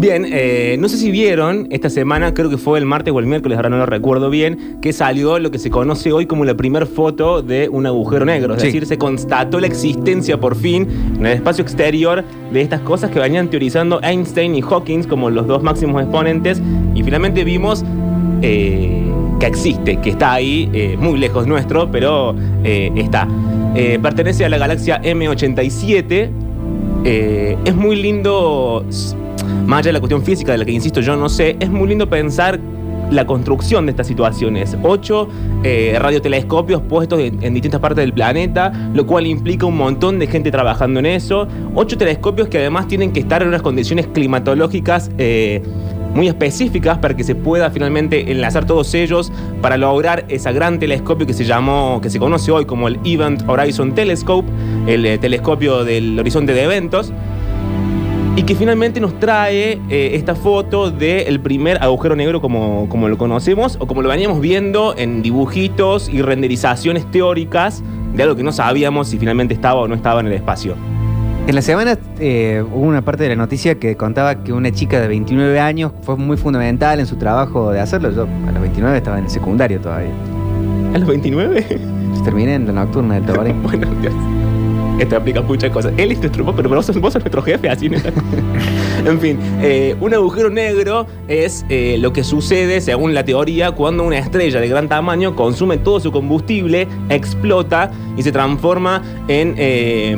Bien, eh, no sé si vieron esta semana, creo que fue el martes o el miércoles, ahora no lo recuerdo bien, que salió lo que se conoce hoy como la primera foto de un agujero negro. Es Sí. decir, se constató la existencia por fin en el espacio exterior de estas cosas que venían teorizando Einstein y Hawking como los dos máximos exponentes. Y finalmente vimos eh, que existe, que está ahí, eh, muy lejos nuestro, pero está. Pertenece a la galaxia M87. Eh, es muy lindo, más allá de la cuestión física, de la que insisto yo no sé, es muy lindo pensar la construcción de estas situaciones. Ocho eh, radiotelescopios puestos en, distintas partes del planeta, lo cual implica un montón de gente trabajando en eso. Ocho telescopios que además tienen que estar en unas condiciones climatológicas eh, muy específicas para que se pueda finalmente enlazar todos ellos para lograr ese gran telescopio que se llamó, que se conoce hoy como el Event Horizon Telescope, el eh, telescopio del horizonte de eventos. Y que finalmente nos trae eh, esta foto del primer agujero negro como, como lo conocemos o como lo veníamos viendo en dibujitos y renderizaciones teóricas de algo que no sabíamos si finalmente estaba o no estaba en el espacio. En la semana eh, hubo una parte de la noticia que contaba que una chica de 29 años fue muy fundamental en su trabajo de hacerlo. Yo a los 29 estaba en el secundario todavía. ¿A los 29? Terminé en la nocturna del Tabarín. bueno, Dios. Esto aplica muchas cosas. Él es nuestro, pero vos sos, vos sos nuestro jefe, así. ¿no? en fin, eh, un agujero negro es eh, lo que sucede, según la teoría, cuando una estrella de gran tamaño consume todo su combustible, explota y se transforma en eh,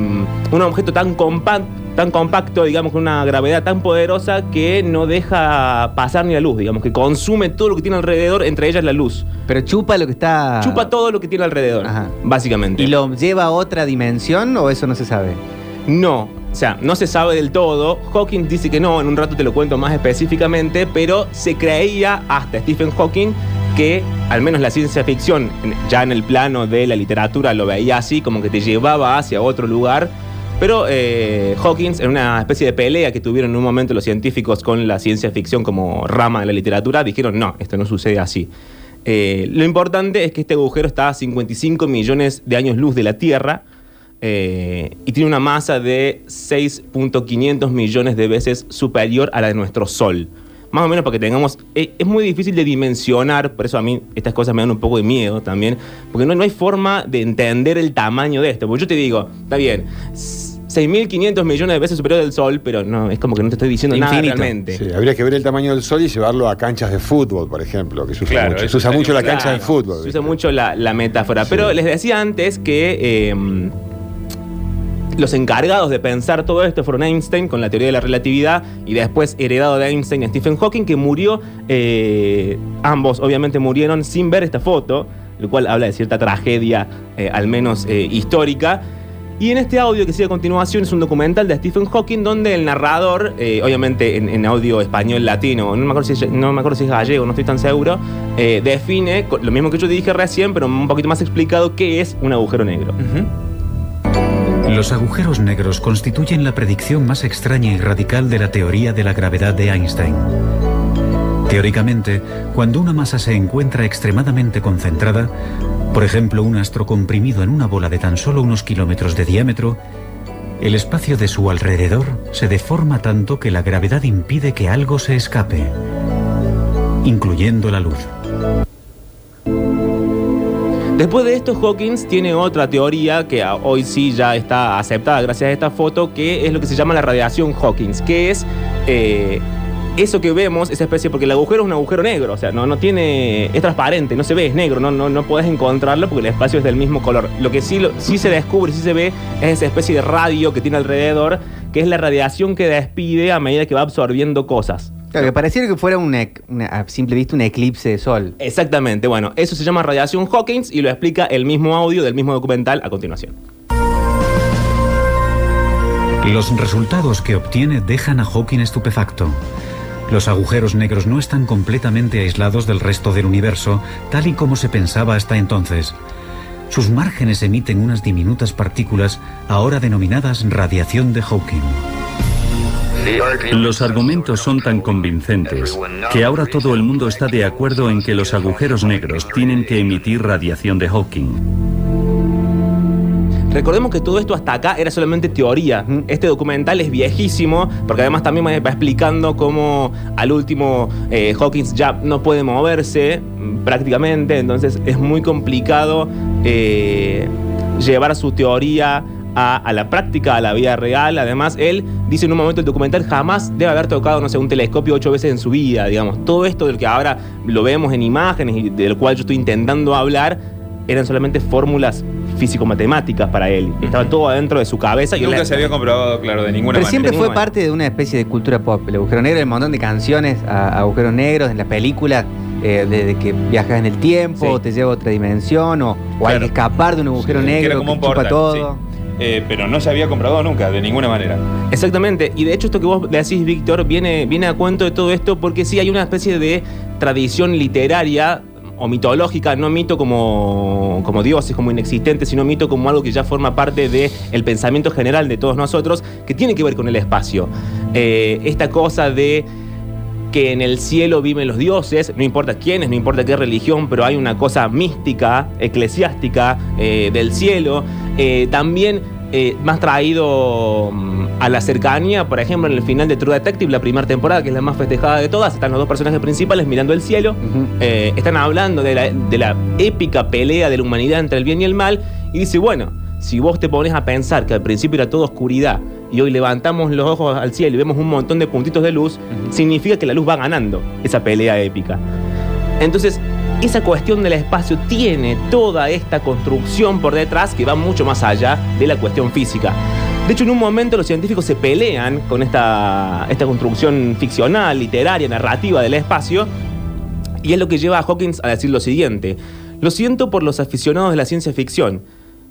un objeto tan compacto. Tan compacto, digamos, con una gravedad tan poderosa que no deja pasar ni la luz, digamos, que consume todo lo que tiene alrededor, entre ellas la luz. Pero chupa lo que está. Chupa todo lo que tiene alrededor, Ajá. básicamente. ¿Y lo lleva a otra dimensión o eso no se sabe? No, o sea, no se sabe del todo. Hawking dice que no, en un rato te lo cuento más específicamente, pero se creía hasta Stephen Hawking que al menos la ciencia ficción, ya en el plano de la literatura, lo veía así, como que te llevaba hacia otro lugar. Pero eh, Hawkins, en una especie de pelea que tuvieron en un momento los científicos con la ciencia ficción como rama de la literatura, dijeron, no, esto no sucede así. Eh, lo importante es que este agujero está a 55 millones de años luz de la Tierra eh, y tiene una masa de 6.500 millones de veces superior a la de nuestro Sol. Más o menos para que tengamos... eh, es muy difícil de dimensionar, por eso a mí estas cosas me dan un poco de miedo también, porque no, no hay forma de entender el tamaño de esto. Porque yo te digo, está bien, 6.500 millones de veces superior al Sol, pero no, es como que no te estoy diciendo nada Infinito. realmente. Sí, habría que ver el tamaño del sol y llevarlo a canchas de fútbol, por ejemplo, que se usa mucho. Se usa mucho la cancha claro, de fútbol. Se ¿viste? usa mucho la, la metáfora. Sí. Pero les decía antes que eh, los encargados de pensar todo esto fueron Einstein con la teoría de la relatividad y después heredado de Einstein a Stephen Hawking, que murió, eh, ambos obviamente murieron sin ver esta foto, lo cual habla de cierta tragedia, eh, al menos eh, histórica. Y en este audio que sigue a continuación es un documental de Stephen Hawking donde el narrador, eh, obviamente en, audio español latino, no me, acuerdo si es, gallego, no estoy tan seguro, eh, define lo mismo que yo dije recién, pero un poquito más explicado, qué es un agujero negro. Los agujeros negros constituyen la predicción más extraña y radical de la teoría de la gravedad de Einstein. Teóricamente, cuando una masa se encuentra extremadamente concentrada, por ejemplo un astro comprimido en una bola de tan solo unos kilómetros de diámetro, el espacio de su alrededor se deforma tanto que la gravedad impide que algo se escape, incluyendo la luz. Después de esto, Hawkins tiene otra teoría que hoy sí ya está aceptada gracias a esta foto, que es lo que se llama la radiación Hawkins, que es eh, eso que vemos, esa especie, porque el agujero es un agujero negro, o sea, no, no tiene, es transparente, no se ve, es negro, no, no, no podés encontrarlo porque el espacio es del mismo color. Lo que sí, lo- sí se descubre, sí se ve, es esa especie de radio que tiene alrededor, que es la radiación que despide a medida que va absorbiendo cosas. Claro, que pareciera que fuera un una- a simple vista un eclipse de sol. Exactamente, bueno, eso se llama radiación Hawkins y lo explica el mismo audio del mismo documental a continuación. Los resultados que obtiene dejan a Hawking estupefacto. Los agujeros negros no están completamente aislados del resto del universo, tal y como se pensaba hasta entonces. Sus márgenes emiten unas diminutas partículas, ahora denominadas radiación de Hawking. Los argumentos son tan convincentes que ahora todo el mundo está de acuerdo en que los agujeros negros tienen que emitir radiación de Hawking. Recordemos que todo esto hasta acá era solamente teoría. Este documental es viejísimo, porque además también va explicando cómo al último eh, Hawkins ya no puede moverse mm, prácticamente, entonces es muy complicado eh, llevar su teoría a, a la práctica, a la vida real. Además, él dice en un momento del documental jamás debe haber tocado, no sé, un telescopio ocho veces en su vida, digamos. Todo esto del que ahora lo vemos en imágenes y del cual yo estoy intentando hablar, eran solamente fórmulas físico-matemáticas para él. Estaba todo adentro de su cabeza. Y Nunca la- se había comprobado, claro, de ninguna Pero manera. siempre de fue parte de una especie de cultura pop. El agujero negro, el montón de canciones a, agujeros negros en las películas, eh, desde que viajas en el tiempo, Sí. o te lleva a otra dimensión, o, o hay Claro. que escapar de un agujero Sí, que negro era que, como un chupa portal, todo. sí. Eh, pero no se había comprobado nunca, de ninguna manera. Exactamente, y de hecho esto que vos decís, Víctor, viene, viene a cuento de todo esto porque sí hay una especie de tradición literaria o mitológica, no mito como, como dioses, como inexistente, sino mito como algo que ya forma parte del pensamiento general de todos nosotros, que tiene que ver con el espacio. Eh, esta cosa de que en el cielo viven los dioses, no importa quiénes, no importa qué religión, pero hay una cosa mística, eclesiástica eh, del cielo. Eh, también más traído mm, a la cercanía, por ejemplo, en el final de True Detective, la primera temporada, que es la más festejada de todas, están los dos personajes principales mirando el cielo. Eh, están hablando de la, de la épica pelea de la humanidad entre el bien y el mal. Y dice, bueno, si vos te pones a pensar que al principio era todo oscuridad y hoy levantamos los ojos al cielo y vemos un montón de puntitos de luz, significa que la luz va ganando esa pelea épica. Entonces, esa cuestión del espacio tiene toda esta construcción por detrás que va mucho más allá de la cuestión física. De hecho, en un momento los científicos se pelean con esta, esta construcción ficcional, literaria, narrativa del espacio, y es lo que lleva a Hawkins a decir lo siguiente. Lo siento por los aficionados de la ciencia ficción.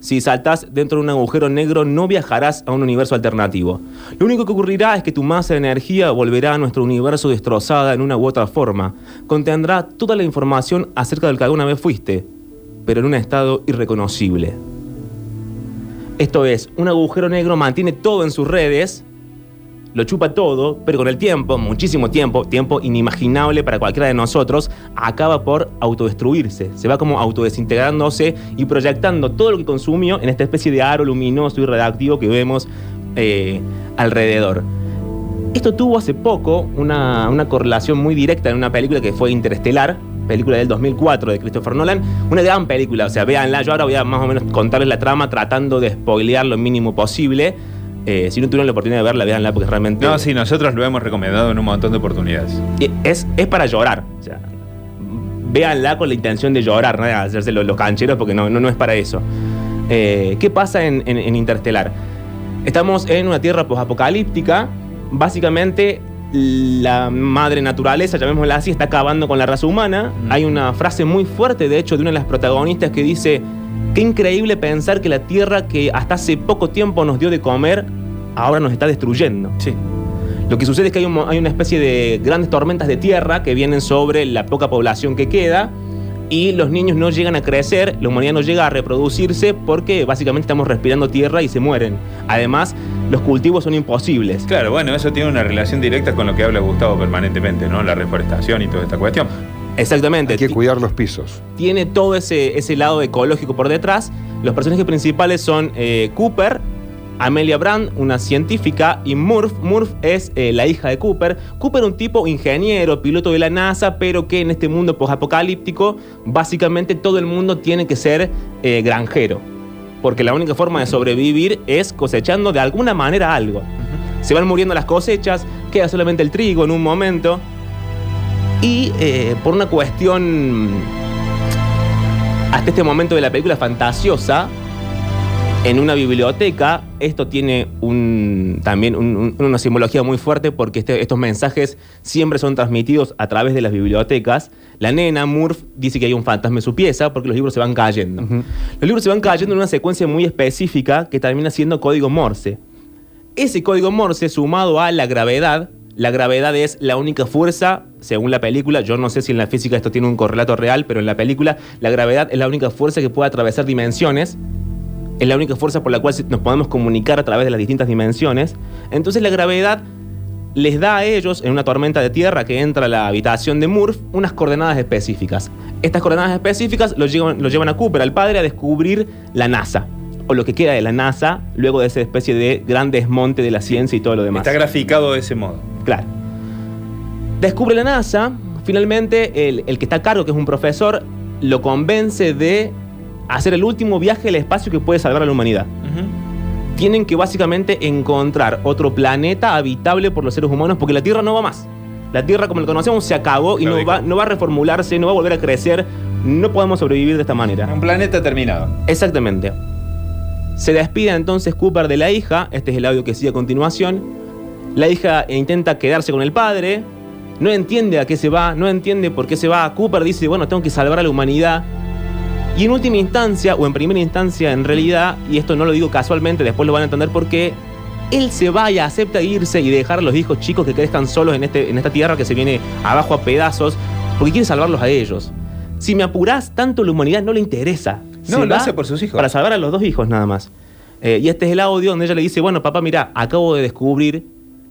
Si saltás dentro de un agujero negro no viajarás a un universo alternativo. Lo único que ocurrirá es que tu masa de energía volverá a nuestro universo destrozada en una u otra forma. Contendrá toda la información acerca del que alguna vez fuiste, pero en un estado irreconocible. Esto es, un agujero negro mantiene todo en sus redes, lo chupa todo, pero con el tiempo, muchísimo tiempo, tiempo inimaginable para cualquiera de nosotros, acaba por autodestruirse. Se va como autodesintegrándose y proyectando todo lo que consumió en esta especie de aro luminoso y redactivo que vemos eh, alrededor. Esto tuvo hace poco una, una correlación muy directa en una película que fue Interestelar, película del 2004 de Christopher Nolan. Una gran película, o sea, véanla. Yo ahora voy a más o menos contarles la trama tratando de spoilear lo mínimo posible. Eh, si no tuvieron la oportunidad de verla, véanla porque realmente No, sí, nosotros lo hemos recomendado en un montón de oportunidades. es, es para llorar. O sea, véanla con la intención de llorar, no de hacerse los, los cancheros porque no, no, no es para eso. Eh, ¿Qué pasa en, en- en Interestelar? Estamos en una tierra posapocalíptica. Básicamente, la madre naturaleza, llamémosla así, está acabando con la raza humana. Hay una frase muy fuerte, de hecho, de una de las protagonistas que dice: Qué increíble pensar que la tierra que hasta hace poco tiempo nos dio de comer, ahora nos está destruyendo. Sí. Lo que sucede es que hay, un hay una especie de grandes tormentas de tierra que vienen sobre la poca población que queda y los niños no llegan a crecer, la humanidad no llega a reproducirse porque básicamente estamos respirando tierra y se mueren. Además, los cultivos son imposibles. Claro, bueno, eso tiene una relación directa con lo que habla Gustavo permanentemente, ¿no? La reforestación y toda esta cuestión. Exactamente. Hay que cuidar los pisos. tiene todo ese, ese lado ecológico por detrás. Los personajes principales son eh, Cooper, Amelia Brand, una científica, y Murph. Murph es eh, la hija de Cooper. Cooper un tipo ingeniero, piloto de la NASA, pero que en este mundo posapocalíptico, básicamente todo el mundo tiene que ser eh, granjero. Porque la única forma de sobrevivir es cosechando de alguna manera algo. Se van muriendo las cosechas, queda solamente el trigo en un momento. Y eh, por una cuestión hasta este momento de la película fantasiosa, en una biblioteca, esto tiene un, también un- un- una simbología muy fuerte porque este- estos mensajes siempre son transmitidos a través de las bibliotecas. La nena, Murph, dice que hay un fantasma en su pieza porque los libros se van cayendo. Los libros se van cayendo en una secuencia muy específica que termina siendo código Morse. Ese código Morse sumado a la gravedad, la gravedad es la única fuerza, según la película, yo no sé si en la física esto tiene un correlato real, pero en la película la gravedad es la única fuerza que puede atravesar dimensiones, es la única fuerza por la cual nos podemos comunicar a través de las distintas dimensiones. Entonces la gravedad les da a ellos, en una tormenta de tierra que entra a la habitación de Murph, unas coordenadas específicas. Estas coordenadas específicas lo llevan, lo llevan a Cooper, al padre, a descubrir la NASA. o lo que queda de la NASA, luego de esa especie de gran desmonte de la ciencia y todo lo demás. Está graficado de ese modo. Claro. Descubre la NASA, finalmente el, el que está a cargo, que es un profesor, lo convence de hacer el último viaje al espacio que puede salvar a la humanidad. Tienen que básicamente encontrar otro planeta habitable por los seres humanos porque la Tierra no va más. La Tierra como la conocemos se acabó y no va, no va a reformularse, no va a volver a crecer. No podemos sobrevivir de esta manera. Un planeta terminado. Exactamente. Se despide entonces Cooper de la hija, este es el audio que sigue a continuación. La hija intenta quedarse con el padre, no entiende a qué se va, no entiende por qué se va. Cooper dice, bueno, tengo que salvar a la humanidad. Y en última instancia, o en primera instancia en realidad, y esto no lo digo casualmente, después lo van a entender por qué, él se va y acepta irse y dejar a los hijos chicos que crezcan solos en, este, en esta tierra que se viene abajo a pedazos, porque quiere salvarlos a ellos. Si me apurás, tanto la humanidad no le interesa. No, Se lo hace por sus hijos. Para salvar a los dos hijos nada más. Eh, y este es el audio donde ella le dice, bueno, papá, mira, acabo de descubrir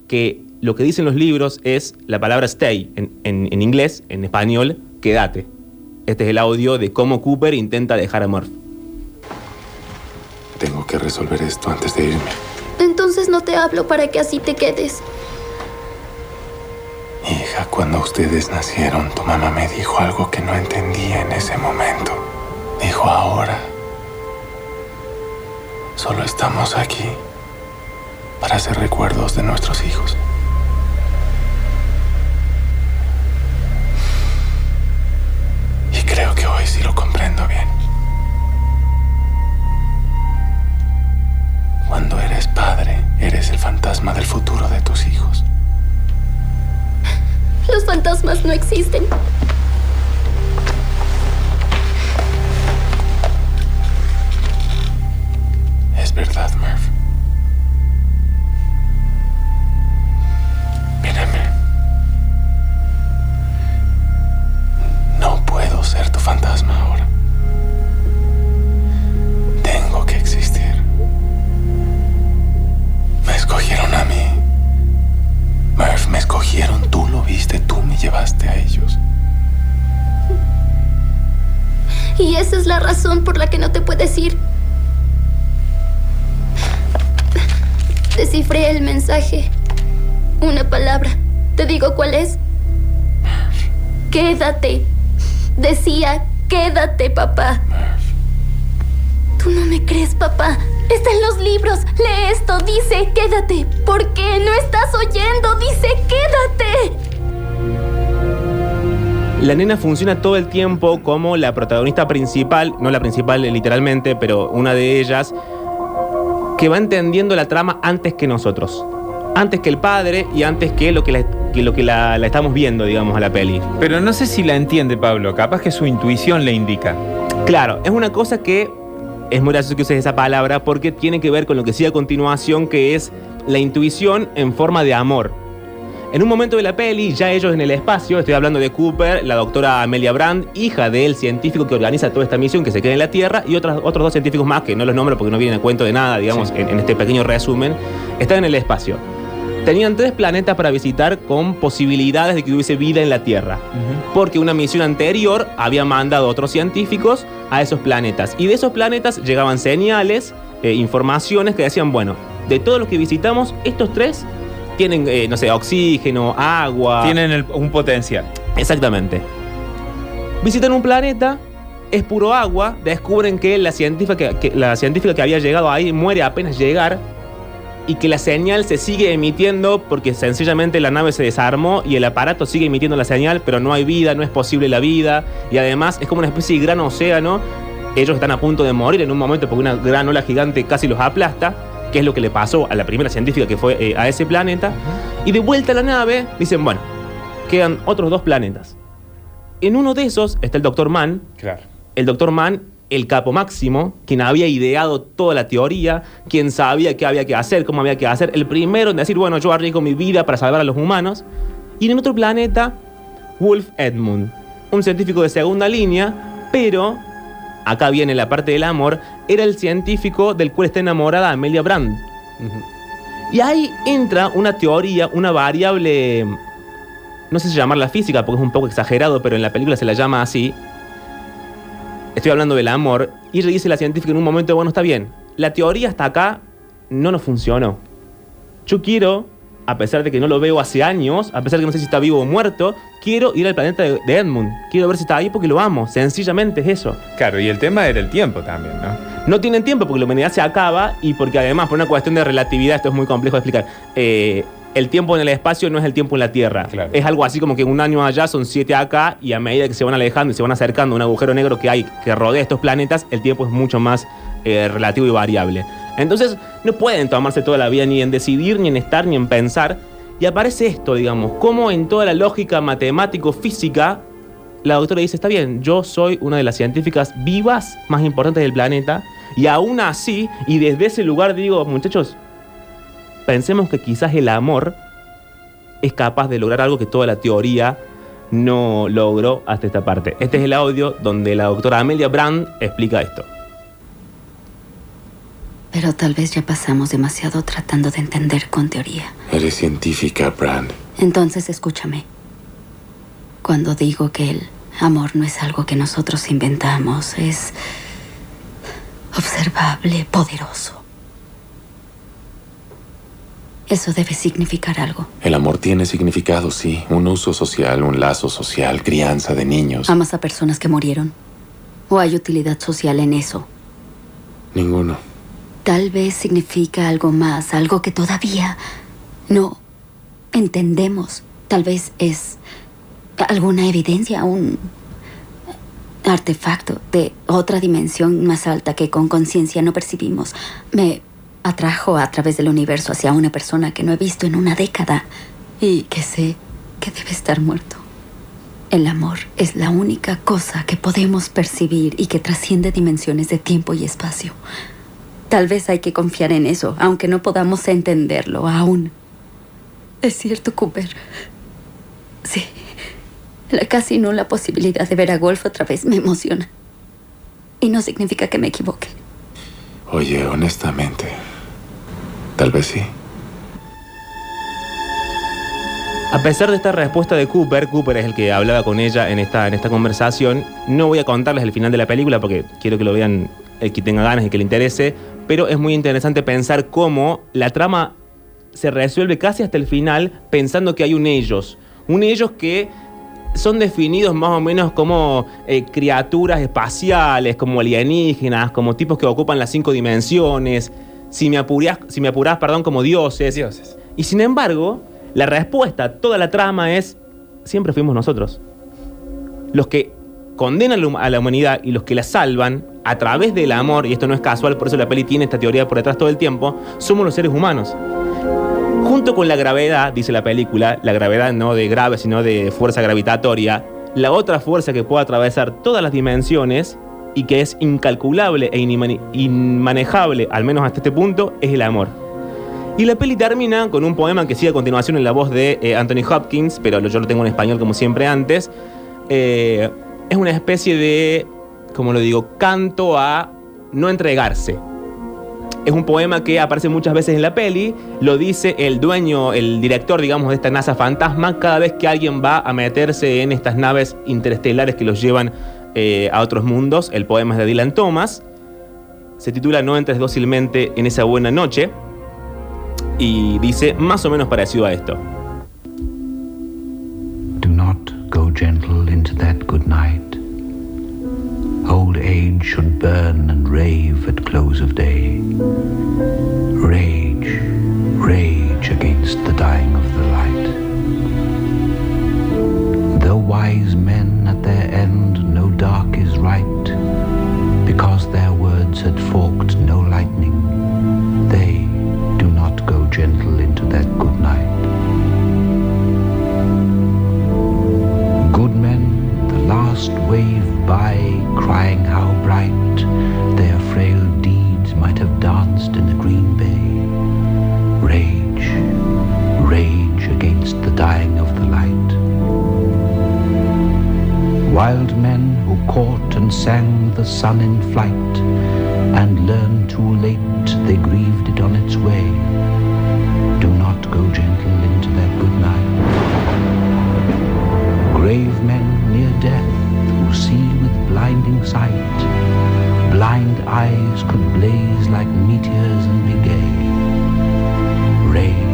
que lo que dicen los libros es la palabra stay en, en- en inglés, en español, quédate. Este es el audio de cómo Cooper intenta dejar a Murph. Tengo que resolver esto antes de irme. Entonces no te hablo para que así te quedes. Hija, cuando ustedes nacieron, tu mamá me dijo algo que no entendía en ese momento. Dijo ahora. Solo estamos aquí para hacer recuerdos de nuestros hijos. Y sí lo comprendo bien. Cuando eres padre, eres el fantasma del futuro de tus hijos. Los fantasmas no existen. Esa es la razón por la que no te puedes ir. Descifré el mensaje. Una palabra. ¿Te digo cuál es? Quédate. Decía, quédate, papá. Tú no me crees, papá. Está en los libros. Lee esto. Dice, quédate. ¿Por qué no estás oyendo? Dice, quédate. La nena funciona todo el tiempo como la protagonista principal, no la principal literalmente, pero una de ellas, que va entendiendo la trama antes que nosotros. Antes que el padre y antes que lo que la, que lo que la, la estamos viendo, digamos, a la peli. Pero no sé si la entiende Pablo. Capaz que su intuición le indica. Claro, es una cosa que es muy gracioso que uses esa palabra porque tiene que ver con lo que sigue a continuación, que es la intuición en forma de amor. En un momento de la peli, ya ellos en el espacio, estoy hablando de Cooper, la doctora Amelia Brand, hija del científico que organiza toda esta misión que se queda en la Tierra, y otras, otros dos científicos más, que no los nombro porque no vienen a cuento de nada, digamos, en, en este pequeño resumen, están en el espacio. Tenían tres planetas para visitar con posibilidades de que hubiese vida en la Tierra porque una misión anterior había mandado a otros científicos a esos planetas. Y de esos planetas llegaban señales, eh, informaciones que decían, bueno, de todos los que visitamos, estos tres tienen, eh, no sé, oxígeno, agua. Tienen el- un potencial. Exactamente. Visitan un planeta, es puro agua, descubren que la científica que, que- la científica que había llegado ahí muere apenas llegar y que la señal se sigue emitiendo porque sencillamente la nave se desarmó y el aparato sigue emitiendo la señal, pero no hay vida, no es posible la vida y además es como una especie de gran océano. Ellos están a punto de morir en un momento porque una gran ola gigante casi los aplasta, que es lo que le pasó a la primera científica que fue eh, a ese planeta. Y de vuelta a la nave dicen, bueno, quedan otros dos planetas. En uno de esos está el Dr. Mann, Claro. el Dr. Mann, el capo máximo, quien había ideado toda la teoría, quien sabía qué había que hacer, cómo había que hacer, el primero en decir, bueno, yo arriesgo mi vida para salvar a los humanos. Y en otro planeta, Wolf Edmund, un científico de segunda línea, pero, acá viene la parte del amor, era el científico del cual está enamorada Amelia Brand. Y ahí entra una teoría, una variable, no sé si llamarla física porque es un poco exagerado, pero en la película se la llama así. Estoy hablando del amor. Y dice la científica en un momento, bueno, está bien, la teoría hasta acá no nos funcionó. Yo quiero, a pesar de que no lo veo hace años, a pesar de que no sé si está vivo o muerto, quiero ir al planeta de, de Edmund. Quiero ver si está ahí porque lo amo. Sencillamente es eso. Claro, y el tema era el tiempo también, ¿no? No tienen tiempo porque la humanidad se acaba y porque además, por una cuestión de relatividad, esto es muy complejo de explicar. eh, el tiempo en el espacio no es el tiempo en la Tierra. Claro. Es algo así como que un año allá son siete acá y a medida que se van alejando y se van acercando a un agujero negro que hay que rodea estos planetas, el tiempo es mucho más eh, relativo y variable. Entonces, no pueden tomarse toda la vida ni en decidir, ni en estar, ni en pensar. Y aparece esto, digamos, como en toda la lógica matemático-física, la doctora dice, está bien, yo soy una de las científicas vivas más importantes del planeta, y aún así, y desde ese lugar digo, muchachos, pensemos que quizás el amor es capaz de lograr algo que toda la teoría no logró hasta esta parte. Este es el audio donde la doctora Amelia Brand explica esto. Pero tal vez ya pasamos demasiado tratando de entender con teoría. Eres científica, Brand. Entonces escúchame. Cuando digo que el amor no es algo que nosotros inventamos, es observable, poderoso. Eso debe significar algo. El amor tiene significado, sí. Un uso social, un lazo social, crianza de niños. ¿Amas a personas que murieron? ¿O hay utilidad social en eso? Ninguno. Tal vez significa algo más, algo que todavía no entendemos. Tal vez es alguna evidencia, un artefacto de otra dimensión más alta que con conciencia no percibimos. Me atrajo a través del universo hacia una persona que no he visto en una década y que sé que debe estar muerto. El amor es la única cosa que podemos percibir y que trasciende dimensiones de tiempo y espacio. Tal vez hay que confiar en eso, aunque no podamos entenderlo aún. Es cierto, Cooper. Sí. La casi nula posibilidad de ver a Golf otra vez me emociona. Y no significa que me equivoque. Oye, honestamente. Tal vez sí. A pesar de esta respuesta de Cooper, Cooper es el que hablaba con ella en esta, en esta conversación, no voy a contarles el final de la película porque quiero que lo vean el que tenga ganas y que le interese, pero es muy interesante pensar cómo la trama se resuelve casi hasta el final pensando que hay un ellos, un ellos que son definidos más o menos como eh, criaturas espaciales, como alienígenas, como tipos que ocupan las cinco dimensiones, si me apurás, si me apurás perdón, como dioses. Dioses. Y sin embargo, la respuesta a toda la trama es, siempre fuimos nosotros. Los que condenan a la humanidad y los que la salvan a través del amor, y esto no es casual, por eso la peli tiene esta teoría por detrás todo el tiempo, somos los seres humanos. Junto con la gravedad, dice la película, la gravedad no de grave, sino de fuerza gravitatoria, la otra fuerza que puede atravesar todas las dimensiones y que es incalculable e inmanejable, al menos hasta este punto, es el amor. Y la peli termina con un poema que sigue a continuación en la voz de eh, Anthony Hopkins, pero yo lo tengo en español como siempre antes. Eh, es una especie de, como lo digo, canto a no entregarse. Es un poema que aparece muchas veces en la peli, lo dice el dueño, el director, digamos, de esta NASA fantasma, cada vez que alguien va a meterse en estas naves interestelares que los llevan eh, a otros mundos. El poema es de Dylan Thomas. Se titula No entres dócilmente en esa buena noche. Y dice más o menos parecido a esto. Do not go gentle into that good night. Old age should burn and rave at close of day. Rage, rage against the dying of the light. Though wise men the sun in flight, and learn too late they grieved it on its way. Do not go gentle into that good night. Grave men near death who see with blinding sight, blind eyes could blaze like meteors and be gay. Rain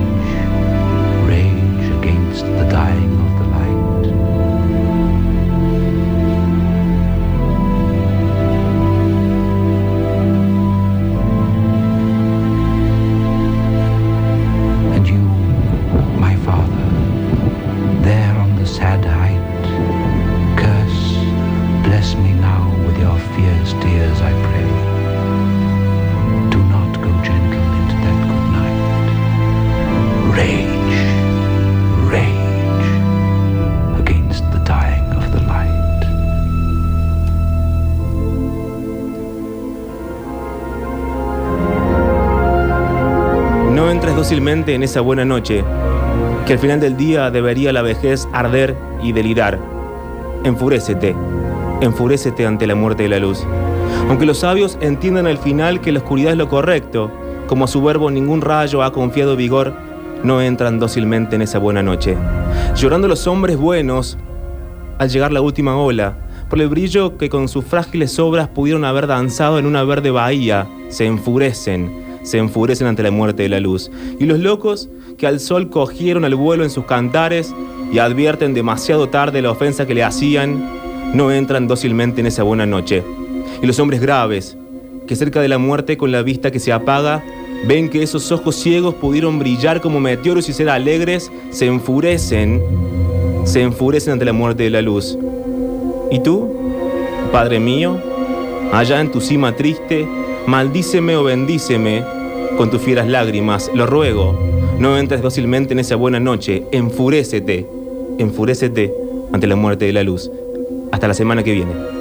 dócilmente en esa buena noche, que al final del día debería la vejez arder y delirar. Enfurécete, enfurécete ante la muerte de la luz. Aunque los sabios entiendan al final que la oscuridad es lo correcto, como a su verbo ningún rayo ha confiado vigor, no entran dócilmente en esa buena noche. Llorando los hombres buenos, al llegar la última ola, por el brillo que con sus frágiles obras pudieron haber danzado en una verde bahía, se enfurecen, se enfurecen ante la muerte de la luz. Y los locos que al sol cogieron el vuelo en sus cantares y advierten demasiado tarde la ofensa que le hacían, no entran dócilmente en esa buena noche. Y los hombres graves, que cerca de la muerte con la vista que se apaga, ven que esos ojos ciegos pudieron brillar como meteoros y ser alegres, se enfurecen, se enfurecen ante la muerte de la luz. ¿Y tú, Padre mío, allá en tu cima triste, maldíceme o bendíceme con tus fieras lágrimas, lo ruego, no entres dócilmente en esa buena noche, enfurécete, enfurécete ante la muerte de la luz. Hasta la semana que viene.